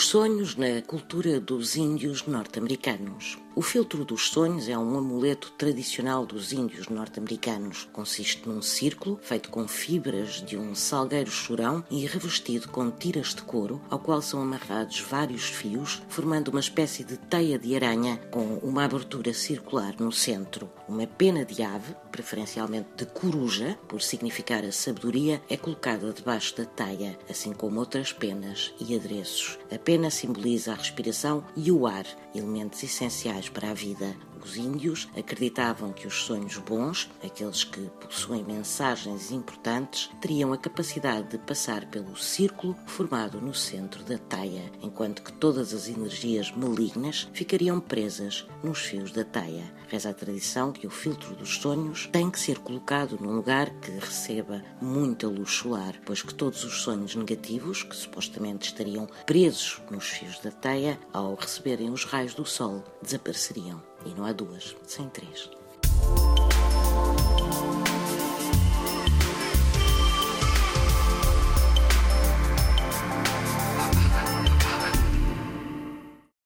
sonhos na cultura dos índios norte-americanos. O filtro dos sonhos é um amuleto tradicional dos índios norte-americanos. Consiste num círculo feito com fibras de um salgueiro chorão e revestido com tiras de couro, ao qual são amarrados vários fios, formando uma espécie de teia de aranha com uma abertura circular no centro. Uma pena de ave, preferencialmente de coruja, por significar a sabedoria, é colocada debaixo da teia, assim como outras penas e adereços. A pena simboliza a respiração e o ar, elementos essenciais para a vida. Os índios acreditavam que os sonhos bons, aqueles que possuem mensagens importantes, teriam a capacidade de passar pelo círculo formado no centro da teia, enquanto que todas as energias malignas ficariam presas nos fios da teia. Reza a tradição que o filtro dos sonhos tem que ser colocado num lugar que receba muita luz solar, pois que todos os sonhos negativos, que supostamente estariam presos nos fios da teia, ao receberem os raios do sol, desapareceriam. E não há duas, sem três.